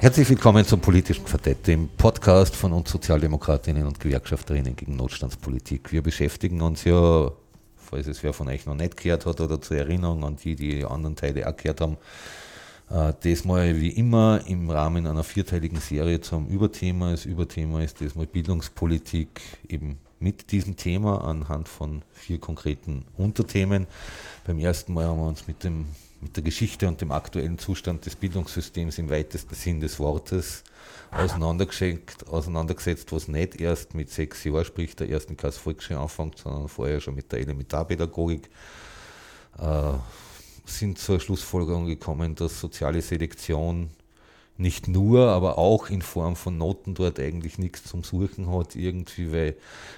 Herzlich willkommen zum politischen Quartett, dem Podcast von uns Sozialdemokratinnen und Gewerkschafterinnen gegen Notstandspolitik. Wir beschäftigen uns ja, falls es wer von euch noch nicht gehört hat oder zur Erinnerung an die, die anderen Teile auch gehört haben, äh, diesmal wie immer im Rahmen einer vierteiligen Serie zum Überthema. Das Überthema ist diesmal Bildungspolitik eben mit diesem Thema anhand von vier konkreten Unterthemen. Beim ersten Mal haben wir uns mit dem mit der Geschichte und dem aktuellen Zustand des Bildungssystems im weitesten Sinn des Wortes auseinandergesetzt, was nicht erst mit sechs Jahren, sprich der ersten Klasse Volksschule anfängt, sondern vorher schon mit der Elementarpädagogik, äh, sind zur Schlussfolgerung gekommen, dass soziale Selektion nicht nur, aber auch in Form von Noten dort eigentlich nichts zum Suchen hat, irgendwie, weil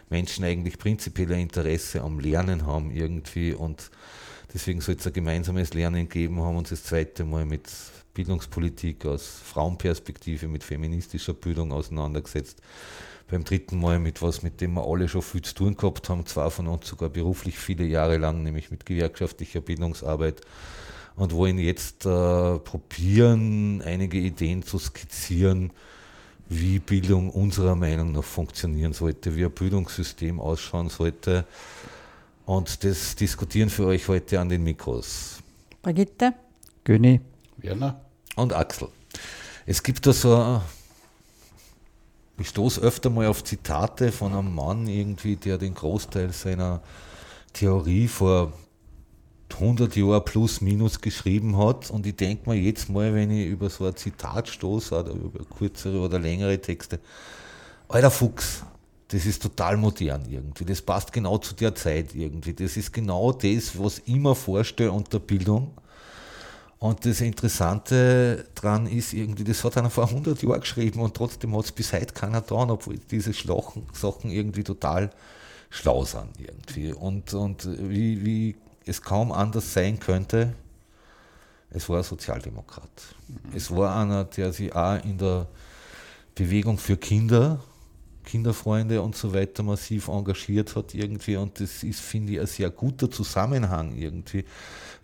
Menschen eigentlich prinzipiell ein Interesse am Lernen haben irgendwie und Deswegen soll es ein gemeinsames Lernen geben, haben uns das zweite Mal mit Bildungspolitik aus Frauenperspektive, mit feministischer Bildung auseinandergesetzt. Beim dritten Mal mit was, mit dem wir alle schon viel zu tun gehabt haben, zwei von uns sogar beruflich viele Jahre lang, nämlich mit gewerkschaftlicher Bildungsarbeit und wollen jetzt äh, probieren, einige Ideen zu skizzieren, wie Bildung unserer Meinung nach funktionieren sollte, wie ein Bildungssystem ausschauen sollte und das diskutieren für euch heute an den Mikros. Brigitte. Göni. Werner. Und Axel. Es gibt da so, ich stoße öfter mal auf Zitate von einem Mann irgendwie, der den Großteil seiner Theorie vor 100 Jahren plus minus geschrieben hat. Und ich denke mir jetzt mal, wenn ich über so ein Zitat stoße oder über kürzere oder längere Texte, alter Fuchs, das ist total modern irgendwie. Das passt genau zu der Zeit irgendwie. Das ist genau das, was ich mir vorstelle unter Bildung. Und das Interessante daran ist irgendwie, das hat einer vor 100 Jahren geschrieben und trotzdem hat es bis heute keiner getan, obwohl diese Sachen irgendwie total schlau sind irgendwie. Und, und wie, wie es kaum anders sein könnte, es war ein Sozialdemokrat. Mhm. Es war einer, der sich auch in der Bewegung für Kinder Kinderfreunde und so weiter massiv engagiert hat irgendwie und das ist, finde ich, ein sehr guter Zusammenhang irgendwie,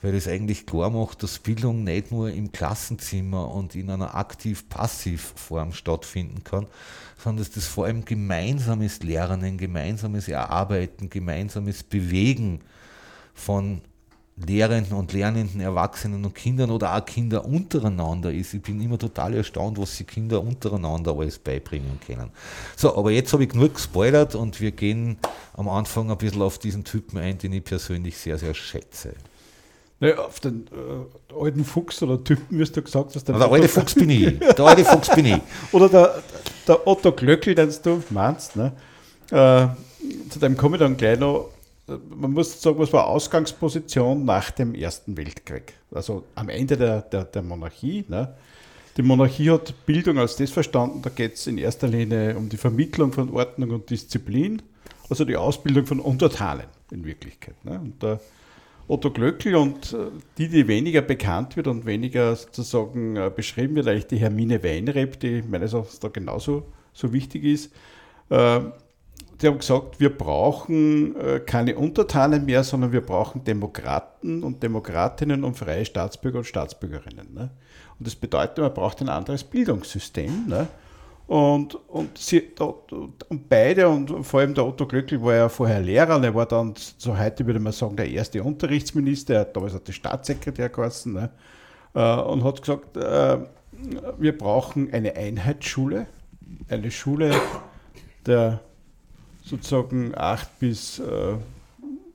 weil es eigentlich klar macht, dass Bildung nicht nur im Klassenzimmer und in einer aktiv-passiv-Form stattfinden kann, sondern dass das vor allem gemeinsames Lernen, gemeinsames Erarbeiten, gemeinsames Bewegen von Lehrenden und Lernenden, Erwachsenen und Kindern oder auch Kinder untereinander ist. Ich bin immer total erstaunt, was sie Kinder untereinander alles beibringen können. So, aber jetzt habe ich genug gespoilert und wir gehen am Anfang ein bisschen auf diesen Typen ein, den ich persönlich sehr, sehr schätze. Naja, auf den äh, alten Fuchs oder Typen, wie du gesagt hast. Der, der alte Fuchs bin ich. Der alte Fuchs bin ich. Oder der, der Otto Glöckl, den du meinst. Ne? Äh, zu dem komme ich dann gleich noch man muss sagen, was war Ausgangsposition nach dem Ersten Weltkrieg? Also am Ende der, der, der Monarchie. Ne? Die Monarchie hat Bildung als das verstanden, da geht es in erster Linie um die Vermittlung von Ordnung und Disziplin, also die Ausbildung von Untertanen in Wirklichkeit. Ne? Und der Otto Glöckl und äh, die, die weniger bekannt wird und weniger sozusagen äh, beschrieben wird, eigentlich die Hermine Weinreb, die meines Erachtens da genauso so wichtig ist, äh, die haben gesagt, wir brauchen äh, keine Untertanen mehr, sondern wir brauchen Demokraten und Demokratinnen und freie Staatsbürger und Staatsbürgerinnen. Ne? Und das bedeutet, man braucht ein anderes Bildungssystem. Ne? Und, und, sie, und beide, und vor allem der Otto Glöckl war ja vorher Lehrer, er war dann, so heute würde man sagen, der erste Unterrichtsminister, er hat damals hat der Staatssekretär geheißen, ne? Äh, und hat gesagt, äh, wir brauchen eine Einheitsschule, eine Schule der sozusagen 8 bis äh,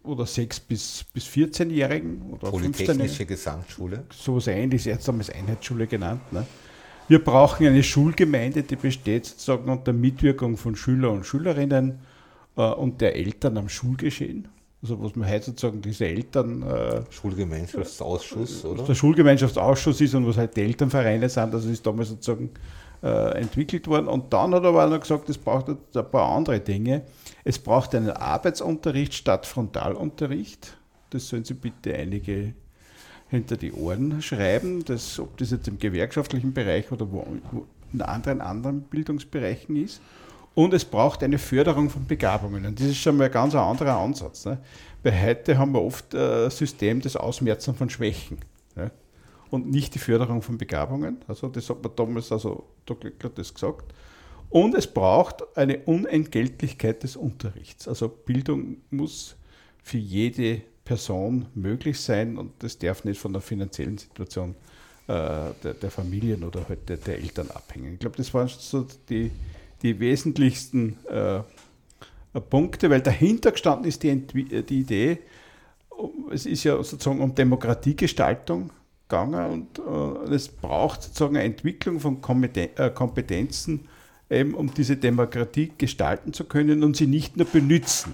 oder 6 bis, bis 14-Jährigen oder Polytechnische 15 Gesamtschule. So was ähnliches, jetzt haben wir es Einheitsschule genannt. Ne? Wir brauchen eine Schulgemeinde, die besteht sozusagen unter Mitwirkung von Schüler und Schülerinnen äh, und der Eltern am Schulgeschehen. also was man heute sozusagen diese Eltern. Äh, Schulgemeinschaftsausschuss, oder? Der Schulgemeinschaftsausschuss ist und was halt die Elternvereine sind, das ist damals sozusagen äh, entwickelt worden. Und dann hat er aber auch noch gesagt, es braucht ein paar andere Dinge. Es braucht einen Arbeitsunterricht statt Frontalunterricht. Das sollen Sie bitte einige hinter die Ohren schreiben, dass, ob das jetzt im gewerkschaftlichen Bereich oder wo, wo in anderen, anderen Bildungsbereichen ist. Und es braucht eine Förderung von Begabungen. Und das ist schon mal ein ganz anderer Ansatz. Ne? Weil heute haben wir oft ein System des Ausmerzen von Schwächen. Ne? Und nicht die Förderung von Begabungen. Also das hat man damals, also Dr. Hat das gesagt. Und es braucht eine Unentgeltlichkeit des Unterrichts. Also Bildung muss für jede Person möglich sein und das darf nicht von der finanziellen Situation äh, der, der, Familien oder halt der, der, Eltern abhängen. Ich glaube, das waren so die, die wesentlichsten äh, Punkte, weil dahinter gestanden ist die, die Idee, es ist ja sozusagen um Demokratiegestaltung gegangen und äh, es braucht sozusagen eine Entwicklung von äh, Kompetenzen, eben, um diese Demokratie gestalten zu können und sie nicht nur benutzen.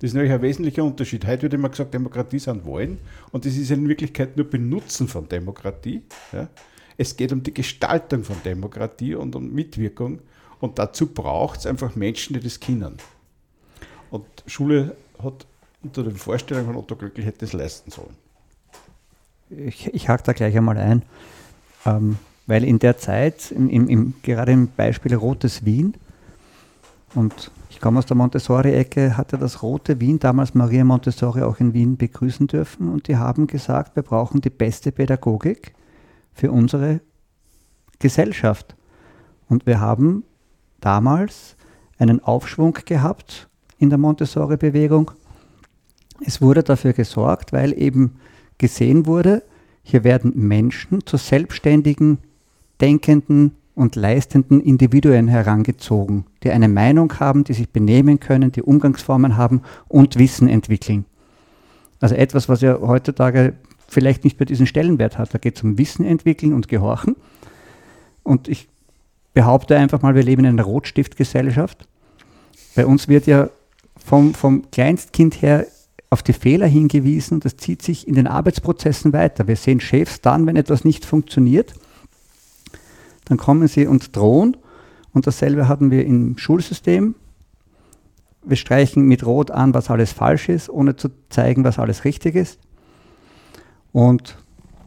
Das ist natürlich ein wesentlicher Unterschied. Heute wird immer gesagt, Demokratie sind Wahlen und das ist in Wirklichkeit nur Benutzen von Demokratie. Ja. Es geht um die Gestaltung von Demokratie und um Mitwirkung und dazu braucht es einfach Menschen, die das kennen. Und Schule hat unter den Vorstellungen von Otto Glücklich hätte das leisten sollen. Ich, ich hake da gleich einmal ein, ähm, weil in der Zeit, im, im, gerade im Beispiel Rotes Wien, und ich komme aus der Montessori-Ecke, hatte das Rote Wien, damals Maria Montessori, auch in Wien begrüßen dürfen. Und die haben gesagt, wir brauchen die beste Pädagogik für unsere Gesellschaft. Und wir haben damals einen Aufschwung gehabt in der Montessori-Bewegung. Es wurde dafür gesorgt, weil eben gesehen wurde, hier werden Menschen zu selbstständigen, denkenden, und leistenden Individuen herangezogen, die eine Meinung haben, die sich benehmen können, die Umgangsformen haben und Wissen entwickeln. Also etwas, was ja heutzutage vielleicht nicht mehr diesen Stellenwert hat. Da geht es um Wissen entwickeln und Gehorchen. Und ich behaupte einfach mal, wir leben in einer Rotstiftgesellschaft. Bei uns wird ja vom, vom Kleinstkind her auf die Fehler hingewiesen. Das zieht sich in den Arbeitsprozessen weiter. Wir sehen Chefs dann, wenn etwas nicht funktioniert dann kommen sie und drohen. Und dasselbe hatten wir im Schulsystem. Wir streichen mit Rot an, was alles falsch ist, ohne zu zeigen, was alles richtig ist. Und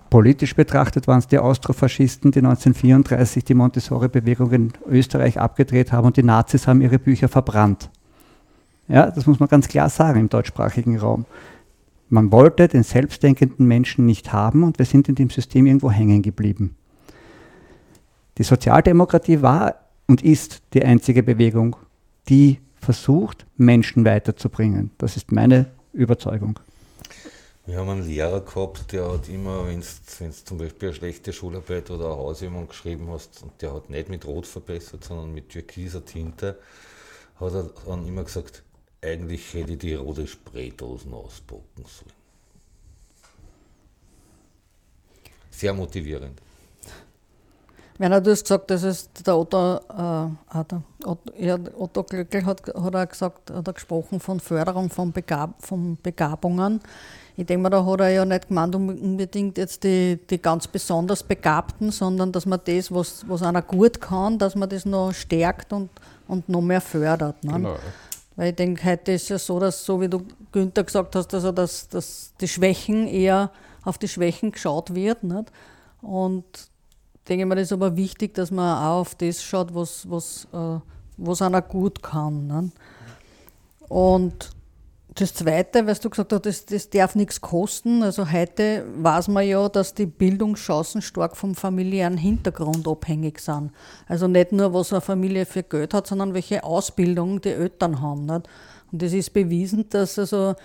politisch betrachtet waren es die Austrofaschisten, die 1934 die Montessori-Bewegung in Österreich abgedreht haben und die Nazis haben ihre Bücher verbrannt. Ja, das muss man ganz klar sagen im deutschsprachigen Raum. Man wollte den selbstdenkenden Menschen nicht haben und wir sind in dem System irgendwo hängen geblieben. Die Sozialdemokratie war und ist die einzige Bewegung, die versucht, Menschen weiterzubringen. Das ist meine Überzeugung. Wir haben einen Lehrer gehabt, der hat immer, wenn du zum Beispiel eine schlechte Schularbeit oder eine Hausübung geschrieben hast, und der hat nicht mit Rot verbessert, sondern mit türkiser Tinte, hat er dann immer gesagt, eigentlich hätte ich die rote Spraydosen auspacken sollen. Sehr motivierend. Werner, du hast gesagt, dass es der Otto, äh, Otto, ja, Otto Glöckl hat, hat er gesagt, hat er gesprochen von Förderung von, Begab, von Begabungen. Ich denke mal, da hat er ja nicht gemeint unbedingt jetzt die, die ganz besonders Begabten, sondern dass man das, was, was einer gut kann, dass man das noch stärkt und, und noch mehr fördert. Ne? Genau. Weil ich denke, heute ist ja so, dass, so wie du Günther gesagt hast, also dass, dass die Schwächen eher auf die Schwächen geschaut wird. Nicht? Und denke das ist aber wichtig, dass man auch auf das schaut, was, was, äh, was einer gut kann. Ne? Und das Zweite, was du gesagt hast, das, das darf nichts kosten. Also heute weiß man ja, dass die Bildungschancen stark vom familiären Hintergrund abhängig sind. Also nicht nur, was eine Familie für Geld hat, sondern welche Ausbildung die Eltern haben. Nicht? Und das ist bewiesen, dass also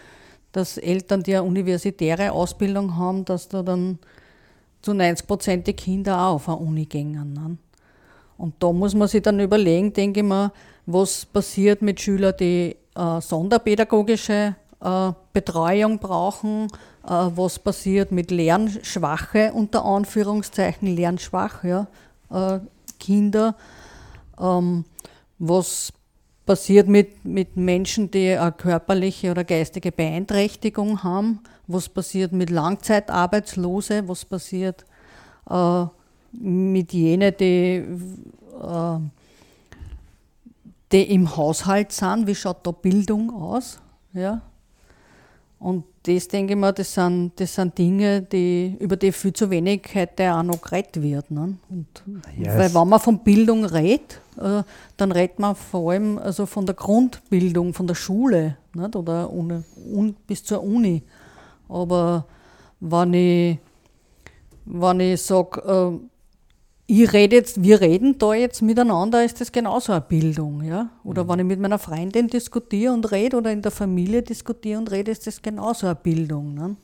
dass Eltern, die eine universitäre Ausbildung haben, dass da dann zu 90 Prozent die Kinder auch auf eine Uni. Ne? Und da muss man sich dann überlegen, denke ich mal, was passiert mit Schülern, die äh, sonderpädagogische äh, Betreuung brauchen, äh, was passiert mit lernschwache, unter Anführungszeichen lernschwach, ja, äh, Kinder, ähm, was passiert mit, mit Menschen, die eine körperliche oder geistige Beeinträchtigung haben, was passiert mit Langzeitarbeitslose, was passiert äh, mit jenen, die, äh, die im Haushalt sind, wie schaut da Bildung aus? Ja? Und das denke ich mal, das sind, das sind Dinge, die, über die viel zu wenig heute auch noch geredet wird. Ne? Und, Ja, weil wenn man von Bildung redet, äh, dann redet man vor allem also von der Grundbildung, von der Schule nicht? oder Uni, un, bis zur Uni. Aber wenn ich, wenn ich sage, äh, ich rede jetzt, wir reden da jetzt miteinander, ist das genauso eine Bildung. Ja? Oder wenn ich mit meiner Freundin diskutiere und rede oder in der Familie diskutiere und rede, ist das genauso eine Bildung. Ne?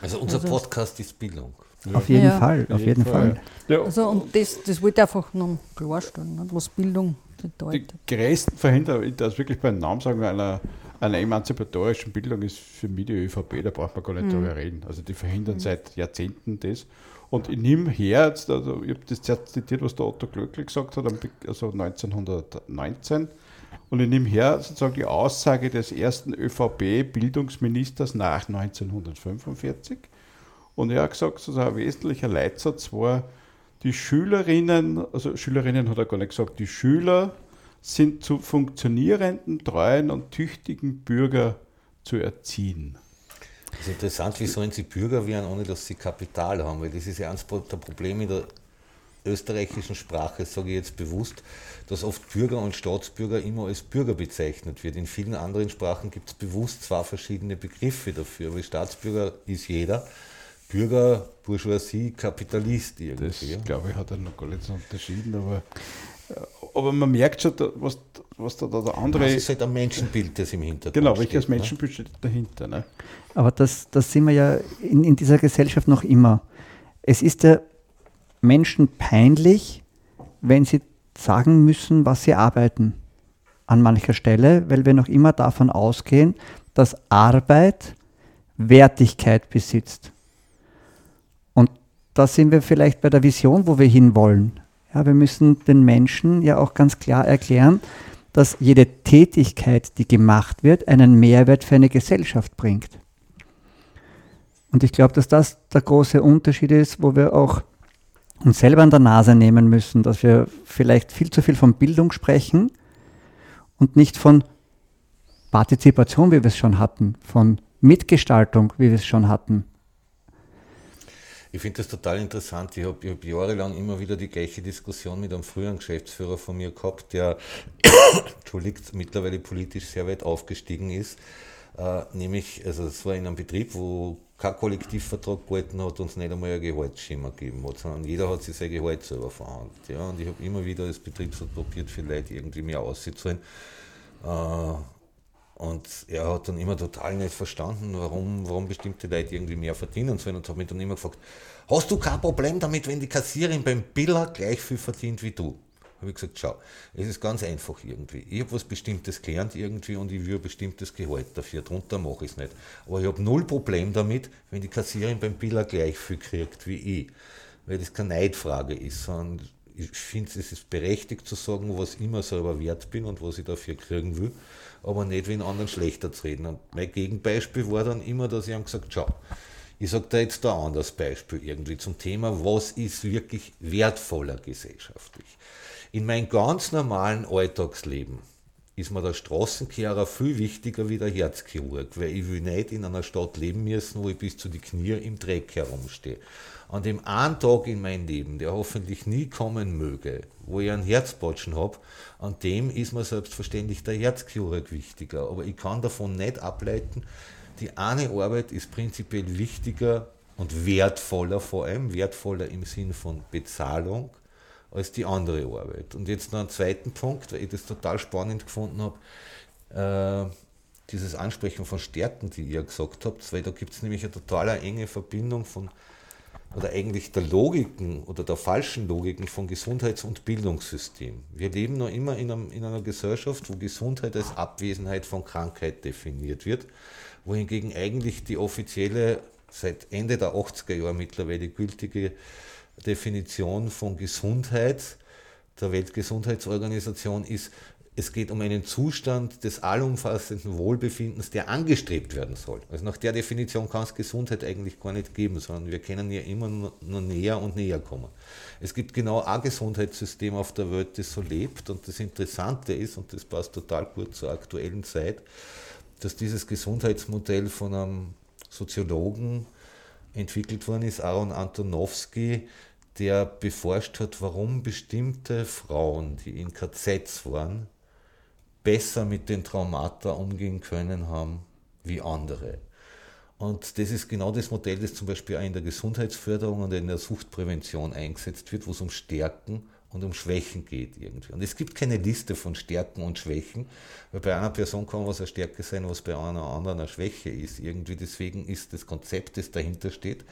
Also unser Podcast ist Bildung. Auf jeden Ja. Fall, auf jeden Fall. Ja, Also, und das, das wollte ich einfach noch klarstellen, nicht? was Bildung die bedeutet. größten Verhinderer, ich darf es wirklich beim Namen sagen, einer, einer emanzipatorischen Bildung ist für mich die ÖVP, da braucht man gar nicht drüber reden. Also die verhindern seit Jahrzehnten das. Und ich nehme her, jetzt, also ich habe das zitiert, was der Otto Glöckl gesagt hat, also 1919. Und ich nehme her sozusagen die Aussage des ersten ÖVP-Bildungsministers nach 1945. Und er hat gesagt, sozusagen ein wesentlicher Leitsatz war, die Schülerinnen, also Schülerinnen hat er gar nicht gesagt, die Schüler sind zu funktionierenden, treuen und tüchtigen Bürger zu erziehen. Es ist interessant, wie sollen sie Bürger werden, ohne dass sie Kapital haben, weil das ist ja eines der Probleme in der österreichischen Sprache, sage ich jetzt bewusst, dass oft Bürger und Staatsbürger immer als Bürger bezeichnet wird. In vielen anderen Sprachen gibt es bewusst zwei verschiedene Begriffe dafür, weil Staatsbürger ist jeder, Bürger, Bourgeoisie, Kapitalist Das, irgendwie. ja. glaube ich, hat er noch gar nicht so unterschieden, aber, aber man merkt schon, was, was da, da der andere. Das ist halt ein Menschenbild, das im Hintergrund genau, steht. welches ne? Menschenbild steht dahinter. Ne? Aber das, das sind wir ja in, in dieser Gesellschaft noch immer. Es ist der Menschen peinlich, wenn sie sagen müssen, was sie arbeiten. An mancher Stelle, weil wir noch immer davon ausgehen, dass Arbeit Wertigkeit besitzt. Und da sind wir vielleicht bei der Vision, wo wir hinwollen. Ja, wir müssen den Menschen ja auch ganz klar erklären, dass jede Tätigkeit, die gemacht wird, einen Mehrwert für eine Gesellschaft bringt. Und ich glaube, dass das der große Unterschied ist, wo wir auch uns selber an der Nase nehmen müssen, dass wir vielleicht viel zu viel von Bildung sprechen und nicht von Partizipation, wie wir es schon hatten, von Mitgestaltung, wie wir es schon hatten. Ich finde das total interessant. Ich habe hab jahrelang immer wieder die gleiche Diskussion mit einem früheren Geschäftsführer von mir gehabt, der entschuldigt, mittlerweile politisch sehr weit aufgestiegen ist. Äh, nämlich, also es war in einem Betrieb, wo kein Kollektivvertrag gehalten hat und es nicht einmal ein Gehaltsschema gegeben hat, sondern jeder hat sich sein Gehalt selber verhandelt. Ja? Und ich habe immer wieder als Betriebsrat probiert, Leute irgendwie mehr auszuzahlen. Äh, und er hat dann immer total nicht verstanden, warum, warum bestimmte Leute irgendwie mehr verdienen sollen und hat mich dann immer gefragt, hast du kein Problem damit, wenn die Kassiererin beim Biller gleich viel verdient wie du? Habe ich gesagt, schau, es ist ganz einfach irgendwie. Ich habe was Bestimmtes gelernt irgendwie und ich will ein bestimmtes Gehalt dafür. Drunter mache ich es nicht. Aber ich habe null Problem damit, wenn die Kassiererin beim Biller gleich viel kriegt wie ich. Weil das keine Neidfrage ist, sondern ich finde, es ist berechtigt zu sagen, was ich immer selber wert bin und was ich dafür kriegen will, aber nicht wie in anderen schlechter zu reden. Und mein Gegenbeispiel war dann immer, dass ich ihm gesagt schau, ich sage da jetzt da ein anderes Beispiel irgendwie zum Thema, was ist wirklich wertvoller gesellschaftlich. In meinem ganz normalen Alltagsleben ist mir der Straßenkehrer viel wichtiger wie der Herzchirurg, weil ich will nicht in einer Stadt leben müssen, wo ich bis zu die Knie im Dreck herumstehe. An dem einen Tag in meinem Leben, der hoffentlich nie kommen möge, wo ich einen Herzpatschen habe, an dem ist mir selbstverständlich der Herzchirurg wichtiger. Aber ich kann davon nicht ableiten, die eine Arbeit ist prinzipiell wichtiger und wertvoller, vor allem wertvoller im Sinn von Bezahlung, als die andere Arbeit. Und jetzt noch einen zweiten Punkt, weil ich das total spannend gefunden habe, äh, dieses Ansprechen von Stärken, die ihr gesagt habt, weil da gibt es nämlich eine total enge Verbindung von, oder eigentlich der Logiken oder der falschen Logiken von Gesundheits- und Bildungssystem. Wir leben noch immer in, einem, in einer Gesellschaft, wo Gesundheit als Abwesenheit von Krankheit definiert wird, wohingegen eigentlich die offizielle, seit Ende der 80er Jahre mittlerweile gültige Definition von Gesundheit der Weltgesundheitsorganisation ist, es geht um einen Zustand des allumfassenden Wohlbefindens, der angestrebt werden soll. Also nach der Definition kann es Gesundheit eigentlich gar nicht geben, sondern wir können ja immer nur näher und näher kommen. Es gibt genau ein Gesundheitssystem auf der Welt, das so lebt und das Interessante ist, und das passt total gut zur aktuellen Zeit, dass dieses Gesundheitsmodell von einem Soziologen entwickelt worden ist, Aaron Antonowski, der beforscht hat, warum bestimmte Frauen, die in KZs waren, besser mit den Traumata umgehen können haben wie andere. Und das ist genau das Modell, das zum Beispiel auch in der Gesundheitsförderung und in der Suchtprävention eingesetzt wird, wo es um Stärken und um Schwächen geht irgendwie. Und es gibt keine Liste von Stärken und Schwächen, weil bei einer Person kann was eine Stärke sein, was bei einer anderen eine Schwäche ist. Irgendwie deswegen ist das Konzept, das dahinter steht.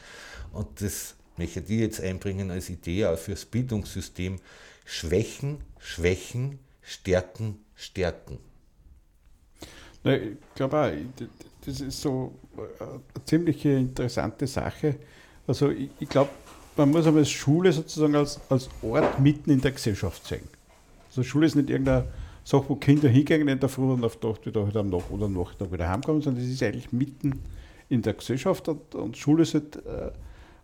Und das möchte ich jetzt einbringen als Idee auch fürs Bildungssystem. Schwächen, Schwächen, Stärken, Stärken. Na, ich glaube das ist so eine ziemlich interessante Sache. Also ich, ich glaube, man muss aber Schule sozusagen als, als Ort mitten in der Gesellschaft sehen. Also Schule ist nicht irgendeine Sache, wo Kinder hingehen in der Früh und auf der Nacht wieder halt am Nach- oder Nachmittag wieder heimkommen, sondern es ist eigentlich mitten in der Gesellschaft und, und Schule ist halt, äh,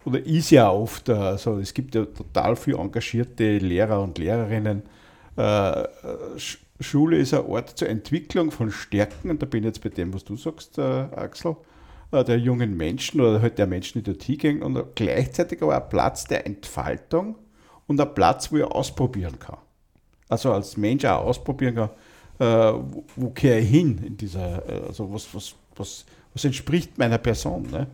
oder ist ja oft, also es gibt ja total viele engagierte Lehrer und Lehrerinnen. Äh, Schule ist ein Ort zur Entwicklung von Stärken und da bin ich jetzt bei dem, was du sagst, äh, Axel äh, der jungen Menschen oder halt der Menschen, die dort hingehen und gleichzeitig aber ein Platz der Entfaltung und ein Platz, wo ich ausprobieren kann. Also als Mensch auch ausprobieren kann, wo, wo kehre ich hin in dieser, also was, was, was, was entspricht meiner Person. Ne?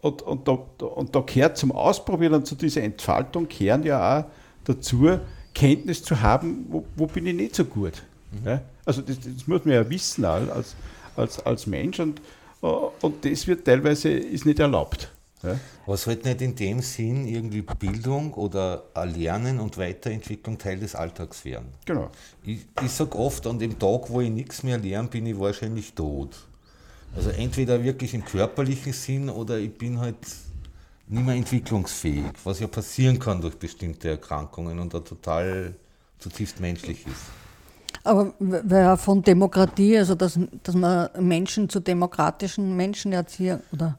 Und, und, da, und da gehört zum Ausprobieren und zu dieser Entfaltung kehren ja auch dazu, Kenntnis zu haben, wo, wo bin ich nicht so gut. Mhm. Ja? Also das, das, muss man ja wissen als, als, als Mensch und äh, und das wird teilweise ist nicht erlaubt. Ja? Was halt nicht in dem Sinn irgendwie Bildung oder Lernen und Weiterentwicklung Teil des Alltags werden. Genau. Ich, ich sage oft, an dem Tag, wo ich nichts mehr lerne, bin ich wahrscheinlich tot. Also entweder wirklich im körperlichen Sinn oder ich bin halt nicht mehr entwicklungsfähig, was ja passieren kann durch bestimmte Erkrankungen und da total zutiefst menschlich ist. Aber wer von Demokratie, also dass, dass man Menschen zu demokratischen Menschen erziehen oder,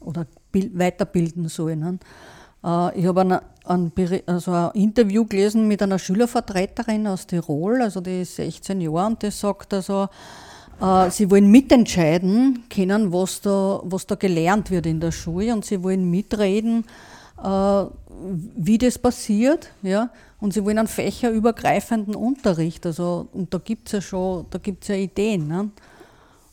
oder weiterbilden soll. Ne? Äh, ich habe ein, ein, also ein Interview gelesen mit einer Schülervertreterin aus Tirol, also die ist 16 Jahre und die sagt also, sie wollen mitentscheiden können, was da, was da gelernt wird in der Schule und sie wollen mitreden, äh, wie das passiert. Ja? Und sie wollen einen fächerübergreifenden Unterricht. Also, und da gibt es ja schon, da gibt's ja Ideen. Ne?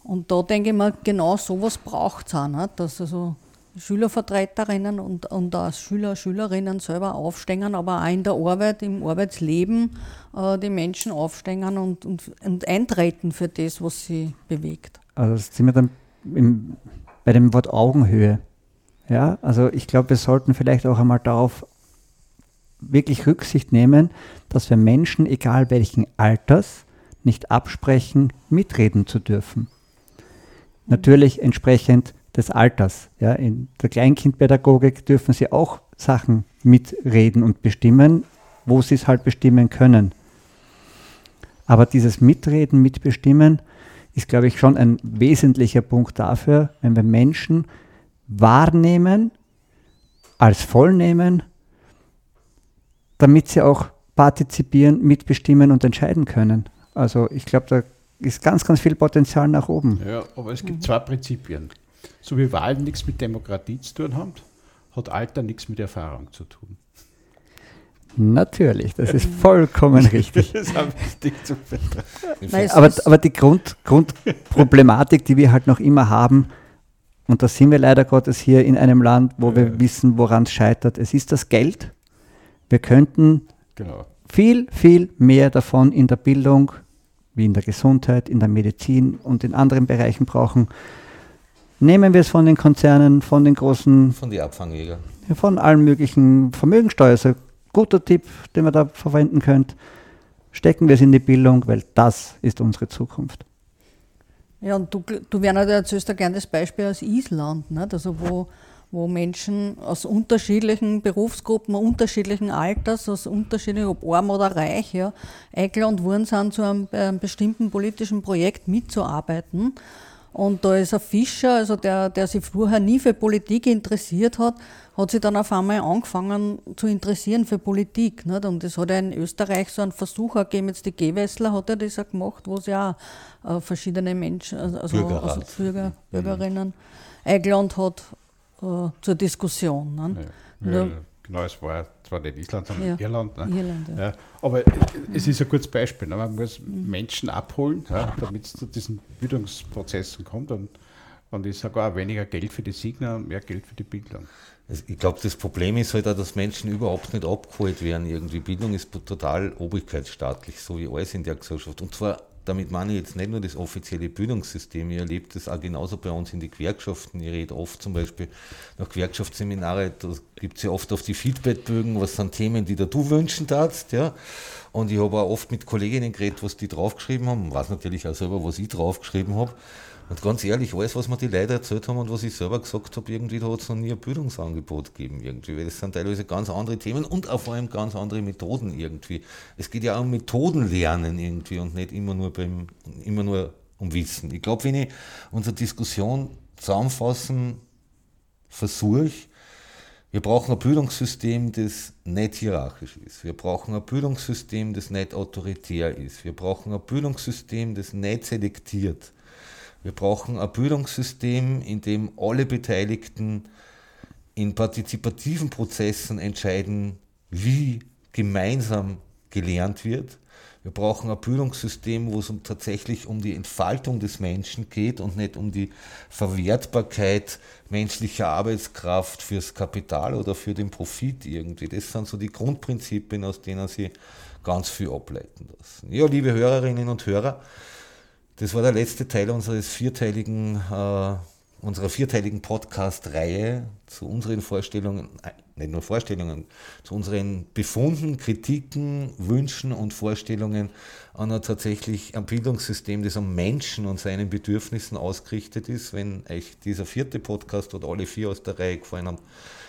Und da denke ich mir, genau sowas braucht es auch, ne? dass also Schülervertreterinnen und, und auch Schüler, Schülerinnen selber aufstehen, aber auch in der Arbeit, im Arbeitsleben äh, die Menschen aufstehen und, und, und, eintreten für das, was sie bewegt. Also sind wir dann im, bei dem Wort Augenhöhe. Ja, also ich glaube, wir sollten vielleicht auch einmal darauf wirklich Rücksicht nehmen, dass wir Menschen, egal welchen Alters, nicht absprechen, mitreden zu dürfen. Natürlich entsprechend des Alters. Ja, in der Kleinkindpädagogik dürfen sie auch Sachen mitreden und bestimmen, wo sie es halt bestimmen können. Aber dieses Mitreden, Mitbestimmen ist, glaube ich, schon ein wesentlicher Punkt dafür, wenn wir Menschen wahrnehmen, als voll nehmen damit sie auch partizipieren, mitbestimmen und entscheiden können. Also ich glaube, da ist ganz, ganz viel Potenzial nach oben. Ja, aber es gibt mhm. zwei Prinzipien. So wie Wahlen nichts mit Demokratie zu tun haben, hat Alter nichts mit Erfahrung zu tun. Natürlich, das ist vollkommen richtig. das ist wichtig zu aber, aber die Grund, Grundproblematik, die wir halt noch immer haben, und da sind wir leider Gottes hier in einem Land, wo wir wissen, woran es scheitert, es ist das Geld. Wir könnten genau. viel, viel mehr davon in der Bildung, wie in der Gesundheit, in der Medizin und in anderen Bereichen brauchen. Nehmen wir es von den Konzernen, von den großen. Von den Abfangjägern. Von allen möglichen Vermögensteuer. Also guter Tipp, den man da verwenden könnt. Stecken wir es in die Bildung, weil das ist unsere Zukunft. Ja, und du, du Werner, du erzählst ja gerne das Beispiel aus Island, nicht? Also wo wo Menschen aus unterschiedlichen Berufsgruppen, unterschiedlichen Alters, aus unterschiedlichen, ob arm oder reich, ja, eingeladen worden sind, zu einem, einem bestimmten politischen Projekt mitzuarbeiten. Und da ist ein Fischer, also der, der sich vorher nie für Politik interessiert hat, hat sich dann auf einmal angefangen zu interessieren für Politik. Nicht? Und es hat ja in Österreich so einen Versuch gegeben, jetzt die Gewessler hat er das auch gemacht, wo sie ja äh, verschiedene Menschen, also, Bürgerrat. also Bürger, Bürgerinnen eingeladen hat äh, zur Diskussion. Ja, ja, genau, es war zwar nicht Island, sondern Ja, Irland. Ne? Irland, ja. Ja, aber es ist ein gutes Beispiel. Ne? Man muss Menschen abholen, ja, damit es zu diesen Bildungsprozessen kommt. Und, und ist sogar weniger Geld für die Signer und mehr Geld für die Bildung. Ich glaube, das Problem ist halt auch, dass Menschen überhaupt nicht abgeholt werden. Irgendwie Bildung ist total obrigkeitsstaatlich, so wie alles in der Gesellschaft. Und zwar, damit meine ich jetzt nicht nur das offizielle Bildungssystem, ich erlebe das auch genauso bei uns in die Gewerkschaften. Ich rede oft zum Beispiel nach Gewerkschaftsseminare, da gibt es ja oft auf die Feedbackbögen, was sind Themen, die da du wünschen darfst. Ja? Und ich habe auch oft mit Kolleginnen geredet, was die draufgeschrieben haben, weiß natürlich auch selber, was ich draufgeschrieben habe. Und ganz ehrlich, alles, was mir die Leute erzählt haben und was ich selber gesagt habe, irgendwie, da hat es noch nie ein Bildungsangebot gegeben irgendwie, weil das sind teilweise ganz andere Themen und auch vor allem ganz andere Methoden irgendwie. Es geht ja auch um Methodenlernen irgendwie und nicht immer nur beim, immer nur um Wissen. Ich glaube, wenn ich unsere Diskussion zusammenfassen versuche, wir brauchen ein Bildungssystem, das nicht hierarchisch ist. Wir brauchen ein Bildungssystem, das nicht autoritär ist. Wir brauchen ein Bildungssystem, das nicht selektiert. Wir brauchen ein Bildungssystem, in dem alle Beteiligten in partizipativen Prozessen entscheiden, wie gemeinsam gelernt wird. Wir brauchen ein Bildungssystem, wo es um, tatsächlich um die Entfaltung des Menschen geht und nicht um die Verwertbarkeit menschlicher Arbeitskraft fürs Kapital oder für den Profit irgendwie. Das sind so die Grundprinzipien, aus denen sie ganz viel ableiten lassen. Ja, liebe Hörerinnen und Hörer, das war der letzte Teil unseres vierteiligen, äh, unserer vierteiligen Podcast-Reihe zu unseren Vorstellungen, äh, nicht nur Vorstellungen, zu unseren Befunden, Kritiken, Wünschen und Vorstellungen an ein tatsächlich ein Bildungssystem, das am Menschen und seinen Bedürfnissen ausgerichtet ist. Wenn euch dieser vierte Podcast oder alle vier aus der Reihe gefallen haben,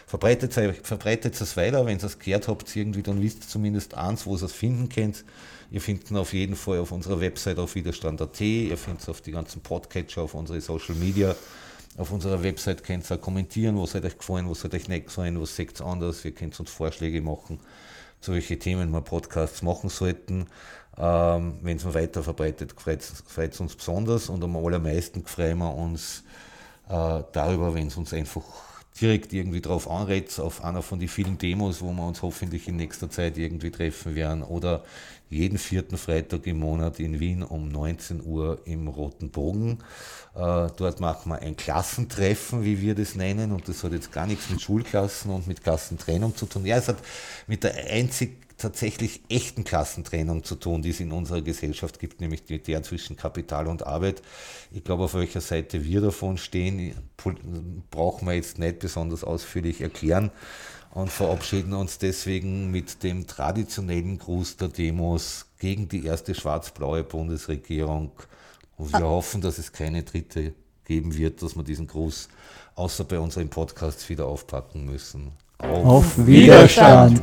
verbreitet es verbreitet es weiter. Wenn ihr es gehört habt, irgendwie, dann wisst ihr zumindest eins, wo ihr es finden könnt. Ihr findet ihn auf jeden Fall auf unserer Website auf widerstand.at, ihr findet es auf die ganzen Podcatcher, auf unsere Social Media. Auf unserer Website könnt ihr auch kommentieren, was hat euch gefallen, was hat euch nicht gefallen, was seht ihr anders. Ihr könnt uns Vorschläge machen, zu welchen Themen wir Podcasts machen sollten. Ähm, Wenn es weiter verbreitet, freut es uns besonders und am allermeisten freuen wir uns äh, darüber, wenn es uns einfach direkt irgendwie drauf anredet, auf einer von den vielen Demos, wo wir uns hoffentlich in nächster Zeit irgendwie treffen werden oder jeden vierten Freitag im Monat in Wien um 19 Uhr im Roten Bogen. Äh, dort machen wir ein Klassentreffen, wie wir das nennen, und das hat jetzt gar nichts mit Schulklassen und mit Klassentrennung zu tun. Ja, es hat mit der einzig tatsächlich echten Klassentrennung zu tun, die es in unserer Gesellschaft gibt, nämlich die, der zwischen Kapital und Arbeit. Ich glaube, auf welcher Seite wir davon stehen, brauchen wir jetzt nicht besonders ausführlich erklären und verabschieden uns deswegen mit dem traditionellen Gruß der Demos gegen die erste schwarz-blaue Bundesregierung. Und wir hoffen, dass es keine dritte geben wird, dass wir diesen Gruß außer bei unseren Podcasts wieder aufpacken müssen. Auf Widerstand.